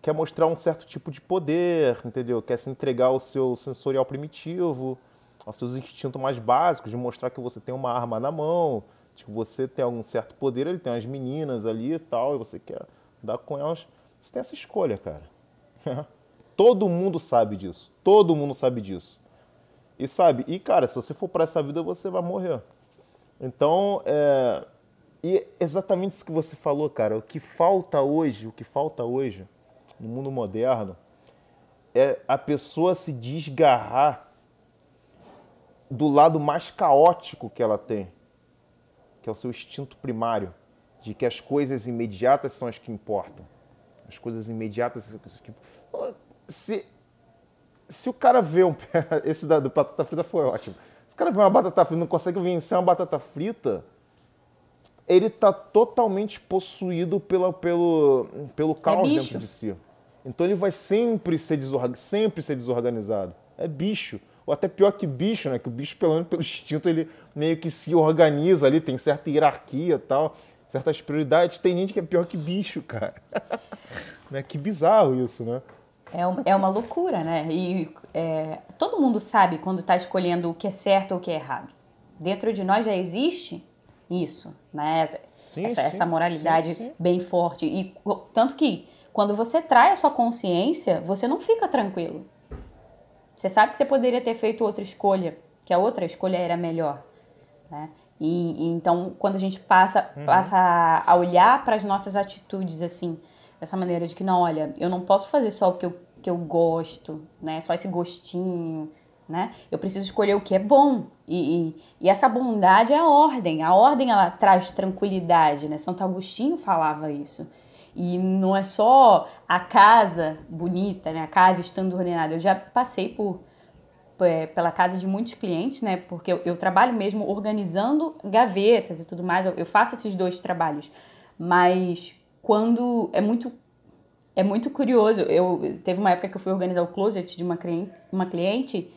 quer mostrar um certo tipo de poder, entendeu? Quer se entregar ao seu sensorial primitivo, aos seus instintos mais básicos, de mostrar que você tem uma arma na mão, que você tem algum certo poder, ele tem as meninas ali e tal, e você quer dar com elas. Você tem essa escolha, cara. [LAUGHS] todo mundo sabe disso. Todo mundo sabe disso. E sabe, e cara, se você for para essa vida, você vai morrer. Então, é, e exatamente isso que você falou, cara. O que falta hoje, o que falta hoje no mundo moderno é a pessoa se desgarrar do lado mais caótico que ela tem, que é o seu instinto primário, de que as coisas imediatas são as que importam. As coisas imediatas. Se, se o cara vê um. [LAUGHS] Esse da, do batata frita foi ótimo. Se o cara vê uma batata frita e não consegue vencer uma batata frita, ele está totalmente possuído pela, pelo, pelo é caos é dentro de si. Então ele vai sempre ser, desorgan... sempre ser desorganizado. É bicho. Ou até pior que bicho, né? Que o bicho, pelo menos pelo instinto, ele meio que se organiza ali, tem certa hierarquia tal, certas prioridades. Tem gente que é pior que bicho, cara. [LAUGHS] né? Que bizarro isso, né? É, um, é uma loucura, né? E é, todo mundo sabe quando está escolhendo o que é certo ou o que é errado. Dentro de nós já existe isso, né? Essa, sim, essa, sim, essa moralidade sim, bem forte. E tanto que quando você trai a sua consciência, você não fica tranquilo. Você sabe que você poderia ter feito outra escolha, que a outra escolha era melhor. Né? E, e então, quando a gente passa, uhum. passa a olhar para as nossas atitudes assim, dessa maneira de que, não, olha, eu não posso fazer só o que eu, que eu gosto, né? só esse gostinho, né? Eu preciso escolher o que é bom. E, e, e, essa bondade é a ordem. A ordem ela traz tranquilidade, né? Santo Agostinho falava isso. E não é só a casa bonita, né? A casa estando ordenada. Eu já passei por é, pela casa de muitos clientes, né? Porque eu, eu, trabalho mesmo organizando gavetas e tudo mais. Eu, eu faço esses dois trabalhos. Mas quando é muito é muito curioso. Eu teve uma época que eu fui organizar o closet de uma cliente, uma cliente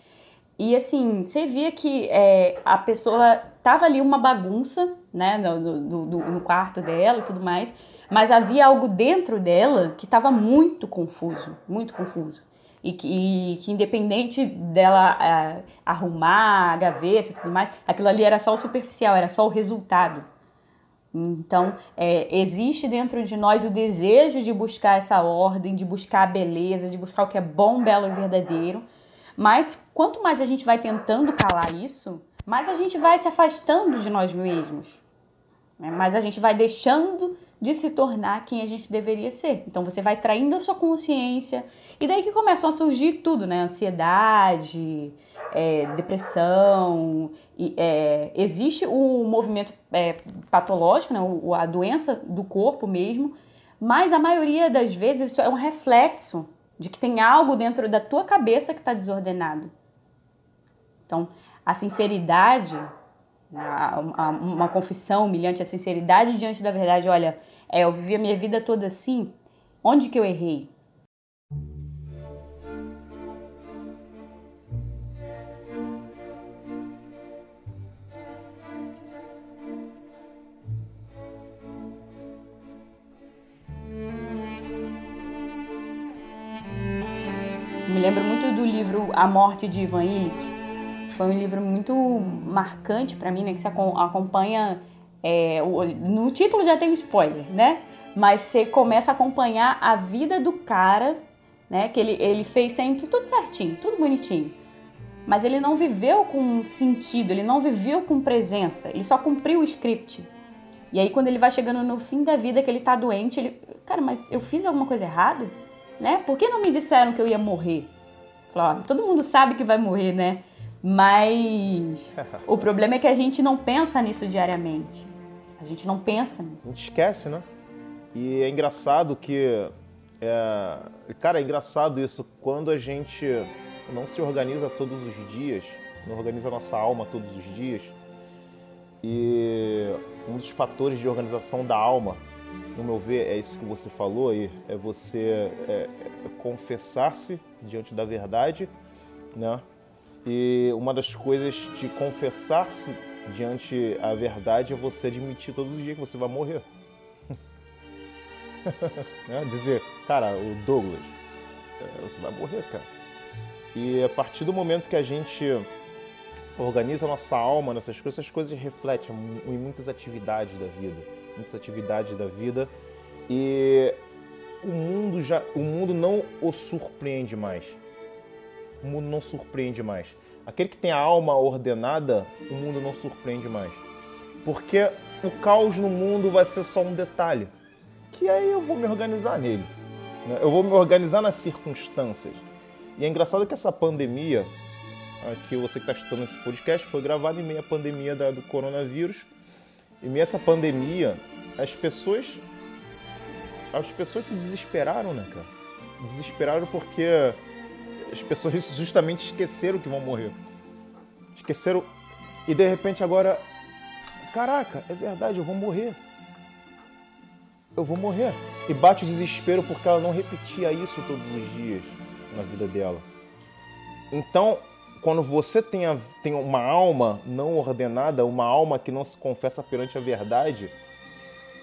e assim, você via que é, a pessoa tava ali uma bagunça, né, no, no, no, no quarto dela e tudo mais, mas havia algo dentro dela que estava muito confuso, muito confuso. E que, e que independente dela é, arrumar a gaveta e tudo mais, aquilo ali era só o superficial, era só o resultado. Então, é, existe dentro de nós o desejo de buscar essa ordem, de buscar a beleza, de buscar o que é bom, belo e verdadeiro, mas quanto mais a gente vai tentando calar isso, mais a gente vai se afastando de nós mesmos. Né? Mais a gente vai deixando de se tornar quem a gente deveria ser. Então você vai traindo a sua consciência. E daí que começam a surgir tudo, né? Ansiedade, é, depressão. E, é, existe o movimento é, patológico, né? O, a doença do corpo mesmo. Mas a maioria das vezes isso é um reflexo de que tem algo dentro da tua cabeça que está desordenado. Então, a sinceridade, uma confissão humilhante, a sinceridade diante da verdade, olha, é, eu vivi a minha vida toda assim, onde que eu errei? Me lembro muito do livro A Morte de Ivan Illich. Foi um livro muito marcante para mim, né? Que se acompanha. É, no título já tem um spoiler, né? mas você começa a acompanhar a vida do cara, né? Que ele, ele fez sempre tudo certinho, tudo bonitinho. Mas ele não viveu com sentido, ele não viveu com presença, ele só cumpriu o script. E aí quando ele vai chegando no fim da vida, que ele tá doente, ele, cara, mas eu fiz alguma coisa errada? Né? Por que não me disseram que eu ia morrer? Falei, todo mundo sabe que vai morrer, né? Mas [LAUGHS] o problema é que a gente não pensa nisso diariamente. A gente não pensa nisso. A gente esquece, né? E é engraçado que. É... Cara, é engraçado isso quando a gente não se organiza todos os dias, não organiza a nossa alma todos os dias. E um dos fatores de organização da alma, no meu ver, é isso que você falou aí, é você é, é confessar-se diante da verdade, né? E uma das coisas de confessar-se diante a verdade é você admitir todos os dias que você vai morrer. [LAUGHS] né? Dizer, cara, o Douglas, é, você vai morrer, cara. E a partir do momento que a gente organiza a nossa alma nessas coisas, essas coisas refletem em muitas atividades da vida, muitas atividades da vida e o mundo já, o mundo não o surpreende mais. O mundo não surpreende mais. Aquele que tem a alma ordenada, o mundo não surpreende mais. Porque o caos no mundo vai ser só um detalhe, que aí eu vou me organizar nele. Né? Eu vou me organizar nas circunstâncias. E é engraçado que essa pandemia, que você que está escutando esse podcast, foi gravado em meio à pandemia do coronavírus. Em meio a essa pandemia, as pessoas. As pessoas se desesperaram, né, cara? Desesperaram porque as pessoas [LAUGHS] justamente esqueceram que vão morrer. Esqueceram. E de repente agora. Caraca, é verdade, eu vou morrer. Eu vou morrer. E bate o desespero porque ela não repetia isso todos os dias na vida dela. Então, quando você tem, a, tem uma alma não ordenada, uma alma que não se confessa perante a verdade,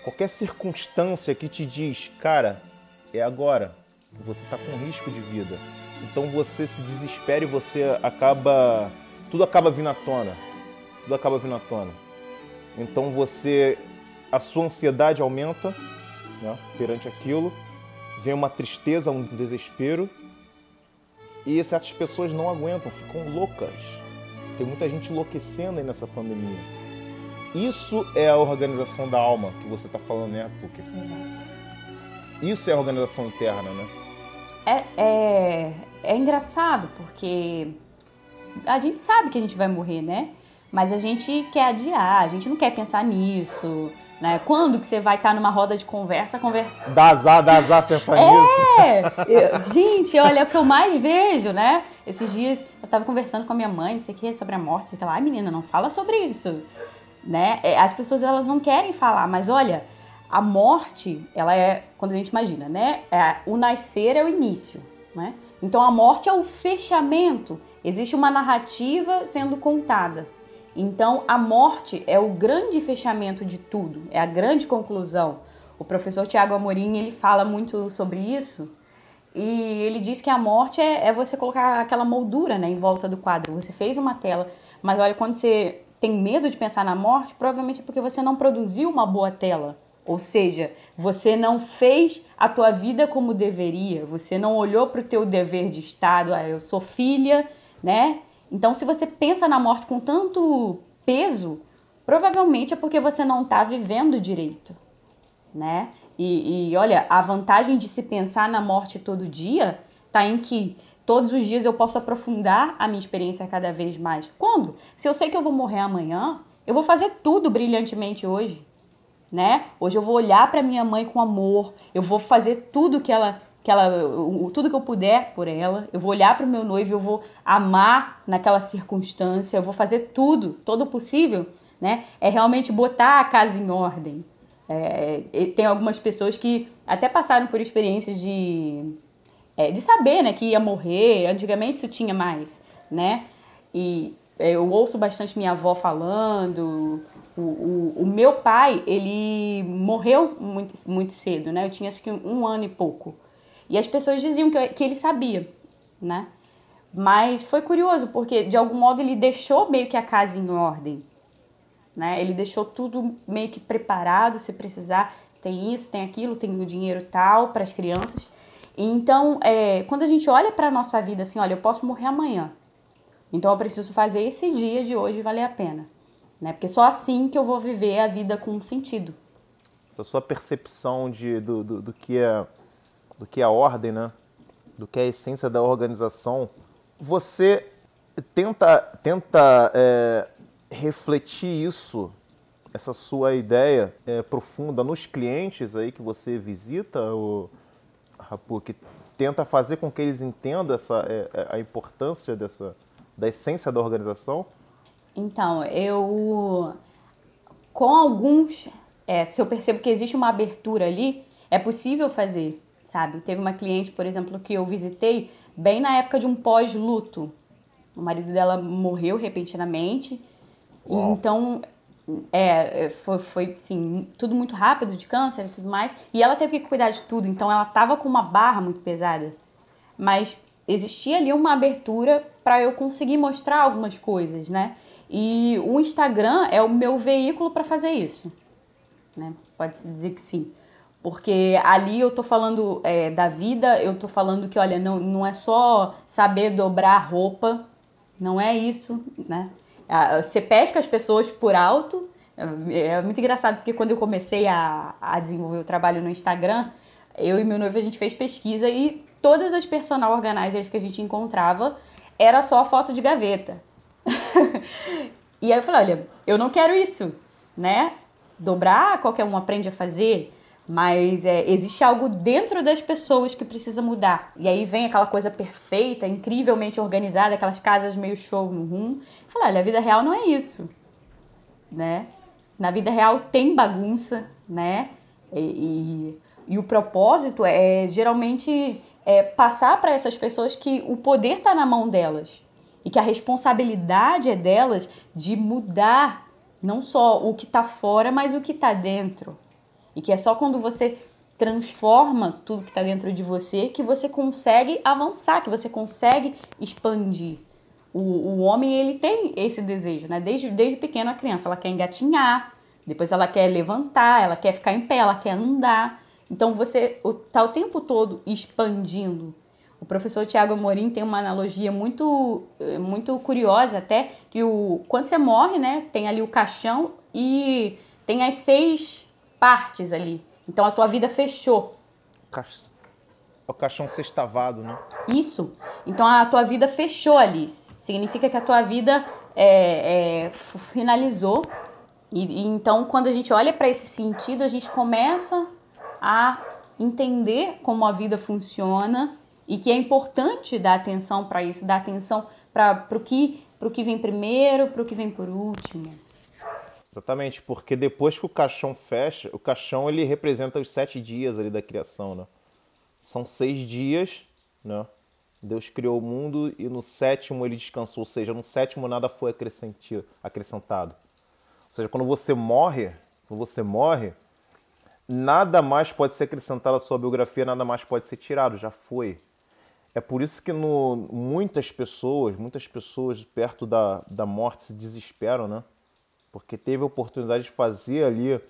qualquer circunstância que te diz, cara, é agora, você está com risco de vida. Então você se desespera e você acaba. Tudo acaba vindo à tona. Tudo acaba vindo à tona. Então você. A sua ansiedade aumenta né, perante aquilo, vem uma tristeza, um desespero, e certas pessoas não aguentam, ficam loucas. Tem muita gente enlouquecendo aí nessa pandemia. Isso é a organização da alma que você está falando, né, Puck? Isso é a organização interna, né? É, é, é engraçado, porque a gente sabe que a gente vai morrer, né? Mas a gente quer adiar, a gente não quer pensar nisso. Né? Quando que você vai estar numa roda de conversa, conversa... Dá azar, dá azar pensar é! nisso. É! Gente, olha, é o que eu mais vejo, né? Esses dias eu tava conversando com a minha mãe, não sei o que, sobre a morte, sei lá. Ai, menina, não fala sobre isso. Né? É, as pessoas, elas não querem falar, mas olha, a morte, ela é, quando a gente imagina, né? É, o nascer é o início, né? Então a morte é o fechamento. Existe uma narrativa sendo contada. Então, a morte é o grande fechamento de tudo, é a grande conclusão. O professor Tiago Amorim ele fala muito sobre isso e ele diz que a morte é, é, você colocar aquela moldura né, em volta do quadro. Você fez uma tela, mas olha, quando você tem medo de pensar na morte, provavelmente é porque você não produziu uma boa tela. Ou seja, você não fez a tua vida como deveria, você não olhou para o teu dever de Estado, ah, eu sou filha, né? Então, se você pensa na morte com tanto peso, provavelmente é porque você não está vivendo direito, né? E, e, olha, a vantagem de se pensar na morte todo dia está em que todos os dias eu posso aprofundar a minha experiência cada vez mais. Quando? Se eu sei que eu vou morrer amanhã, eu vou fazer tudo brilhantemente hoje, né? Hoje eu vou olhar para minha mãe com amor, eu vou fazer tudo que ela que ela, tudo que eu puder por ela, eu vou olhar para o meu noivo, eu vou amar naquela circunstância, eu vou fazer tudo, todo possível, né? É realmente botar a casa em ordem. É, tem algumas pessoas que até passaram por experiências de, é, de saber, né, que ia morrer. Antigamente isso tinha mais, né? E eu ouço bastante minha avó falando. O, o, o meu pai, ele morreu muito, muito cedo, né? Eu tinha acho que um ano e pouco. E as pessoas diziam que, que ele sabia, né? Mas foi curioso, porque de algum modo ele deixou meio que a casa em ordem. Né? Ele deixou tudo meio que preparado, se precisar. tem isso, tem aquilo, tem o dinheiro tal para as crianças. Então, é, quando a gente olha para a nossa vida assim, olha, eu posso morrer amanhã. Então eu preciso fazer esse dia de hoje valer a pena. Né? Porque só assim que eu vou viver a vida com sentido. Essa sua percepção de, do, do, do, que é, do que é a ordem, né? do que é a essência da organização, você tenta, tenta é, refletir isso, essa sua ideia é, profunda nos clientes aí que você visita, o Rapu, que tenta fazer com que eles entendam essa, é, é, a importância dessa, da essência da organização? Então, eu com alguns, é, se eu percebo que existe uma abertura ali, é possível fazer, sabe? Teve uma cliente, por exemplo, que eu visitei bem na época de um pós-luto. O marido dela morreu repentinamente. Uau. Então, é, foi, foi assim, tudo muito rápido de câncer e tudo mais. E ela teve que cuidar de tudo, então ela tava com uma barra muito pesada. Mas existia ali uma abertura para eu conseguir mostrar algumas coisas, né? E o Instagram é o meu veículo para fazer isso, né? Pode-se dizer que sim. Porque ali eu tô falando é, da vida, eu tô falando que, olha, não, não é só saber dobrar roupa, não é isso, né? Você pesca as pessoas por alto. É muito engraçado, porque quando eu comecei a, a desenvolver o trabalho no Instagram, eu e meu noivo a gente fez pesquisa e todas as personal organizers que a gente encontrava era só foto de gaveta. [LAUGHS] e aí eu falei, olha, eu não quero isso, né? Dobrar, qualquer um aprende a fazer. Mas é, existe algo dentro das pessoas que precisa mudar. E aí vem aquela coisa perfeita, incrivelmente organizada, aquelas casas meio show no rum. Falar, olha, a vida real não é isso, né? Na vida real tem bagunça, né? E, e, e o propósito é geralmente é, passar para essas pessoas que o poder está na mão delas e que a responsabilidade é delas de mudar não só o que está fora, mas o que está dentro. E que é só quando você transforma tudo que está dentro de você que você consegue avançar, que você consegue expandir. O, o homem, ele tem esse desejo, né? Desde, desde pequeno a criança, ela quer engatinhar, depois ela quer levantar, ela quer ficar em pé, ela quer andar. Então você está o tempo todo expandindo. O professor Tiago Amorim tem uma analogia muito, muito curiosa até, que o, quando você morre, né, tem ali o caixão e tem as seis partes ali. Então a tua vida fechou. É o caixão sextavado, né? Isso. Então a tua vida fechou ali. Significa que a tua vida é, é, finalizou. E, e então quando a gente olha para esse sentido, a gente começa a entender como a vida funciona e que é importante dar atenção para isso, dar atenção para o que, que vem primeiro, para o que vem por último. Exatamente, porque depois que o caixão fecha, o caixão ele representa os sete dias ali da criação, né? São seis dias, né? Deus criou o mundo e no sétimo ele descansou, ou seja, no sétimo nada foi acrescentado. Ou seja, quando você morre, quando você morre, nada mais pode ser acrescentado à sua biografia, nada mais pode ser tirado, já foi. É por isso que no, muitas pessoas, muitas pessoas perto da, da morte se desesperam, né? porque teve a oportunidade de fazer ali,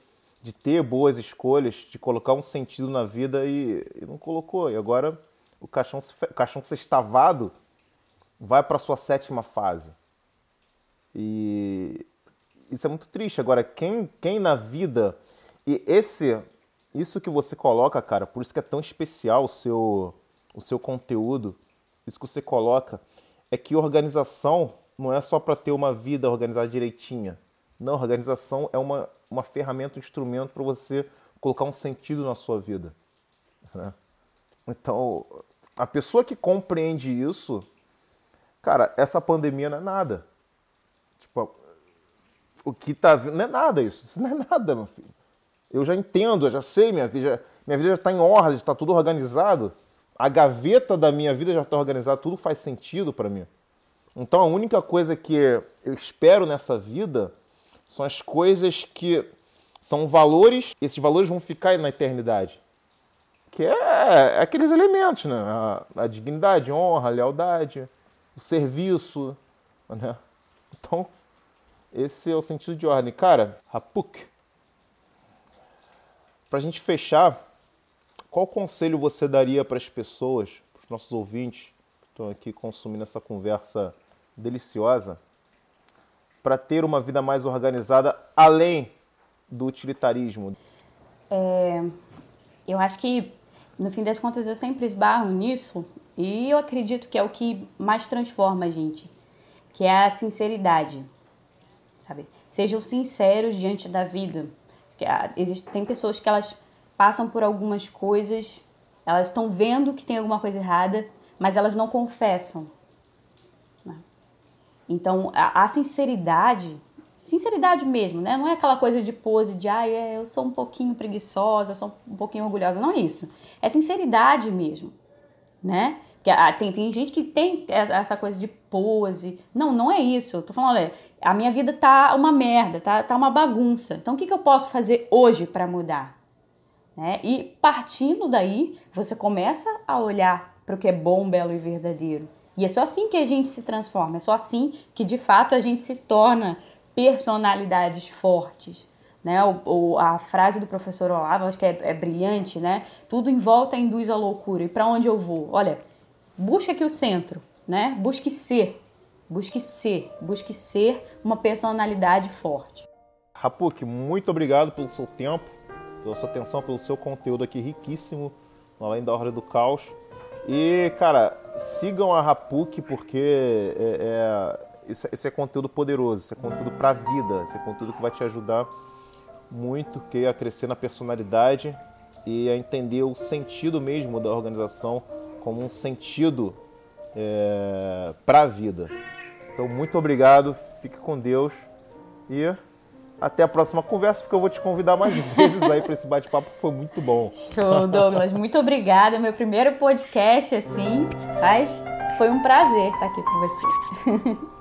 de ter boas escolhas, de colocar um sentido na vida e, e não colocou. E agora o caixão, o caixão sextavado vai para sua sétima fase. E isso é muito triste. Agora, quem, quem na vida. E esse, isso que você coloca, cara, por isso que é tão especial o seu, o seu conteúdo, isso que você coloca, é que organização não é só para ter uma vida organizada direitinha. Não, organização é uma, uma ferramenta, um instrumento para você colocar um sentido na sua vida. Né? Então, a pessoa que compreende isso, cara, essa pandemia não é nada. Tipo, o que tá não é nada isso. Isso não é nada, meu filho. Eu já entendo, eu já sei, minha vida, minha vida já está em ordem, está tudo organizado. A gaveta da minha vida já está organizada, tudo faz sentido para mim. Então a única coisa que eu espero nessa vida são as coisas que são valores, esses valores vão ficar na eternidade. Que é, é aqueles elementos, né? A, a, dignidade, a honra, a lealdade, o serviço, né? Então, esse é o sentido de ordem. Cara, Rapuk, para a gente fechar, qual conselho você daria para as pessoas, para os nossos ouvintes que estão aqui consumindo essa conversa deliciosa, para ter uma vida mais organizada além do utilitarismo? É, eu acho que, no fim das contas, eu sempre esbarro nisso e eu acredito que é o que mais transforma a gente, que é a sinceridade, sabe? Sejam sinceros diante da vida. Ah, existe, tem pessoas que elas passam por algumas coisas, elas estão vendo que tem alguma coisa errada, mas elas não confessam. Né? Então, a, a sinceridade sinceridade mesmo, né? Não é aquela coisa de pose de, ah, é, eu sou um pouquinho preguiçosa, eu sou um pouquinho orgulhosa. Não é isso. É sinceridade mesmo, né? Porque, ah, tem, tem gente que tem essa coisa de pose. Não, não é isso. Eu tô falando, olha, a minha vida tá uma merda, tá, tá uma bagunça. Então, o que, que eu posso fazer hoje para mudar? Né? E partindo daí, você começa a olhar para o que é bom, belo e verdadeiro. E é só assim que a gente se transforma, é só assim que de fato a gente se torna personalidades fortes. Né? O, o, a frase do professor Olavo, acho que é, é brilhante, né? Tudo em volta induz à loucura. E para onde eu vou? Olha, busque aqui o centro, né? Busque ser, busque ser, busque ser uma personalidade forte. Rapuk, muito obrigado pelo seu tempo, pela sua atenção, pelo seu conteúdo aqui riquíssimo, além da Hora do Caos. E, cara, sigam a Rapuk porque é, é isso, esse é conteúdo poderoso, esse é conteúdo para a vida, esse é conteúdo que vai te ajudar muito que a crescer na personalidade e a entender o sentido mesmo da organização como um sentido é, para a vida. Então, muito obrigado, fique com Deus e até a próxima conversa, porque eu vou te convidar mais [LAUGHS] vezes aí para esse bate-papo que foi muito bom. Show, Douglas. Muito obrigada. Meu primeiro podcast, assim, mas foi um prazer estar aqui com você. [LAUGHS]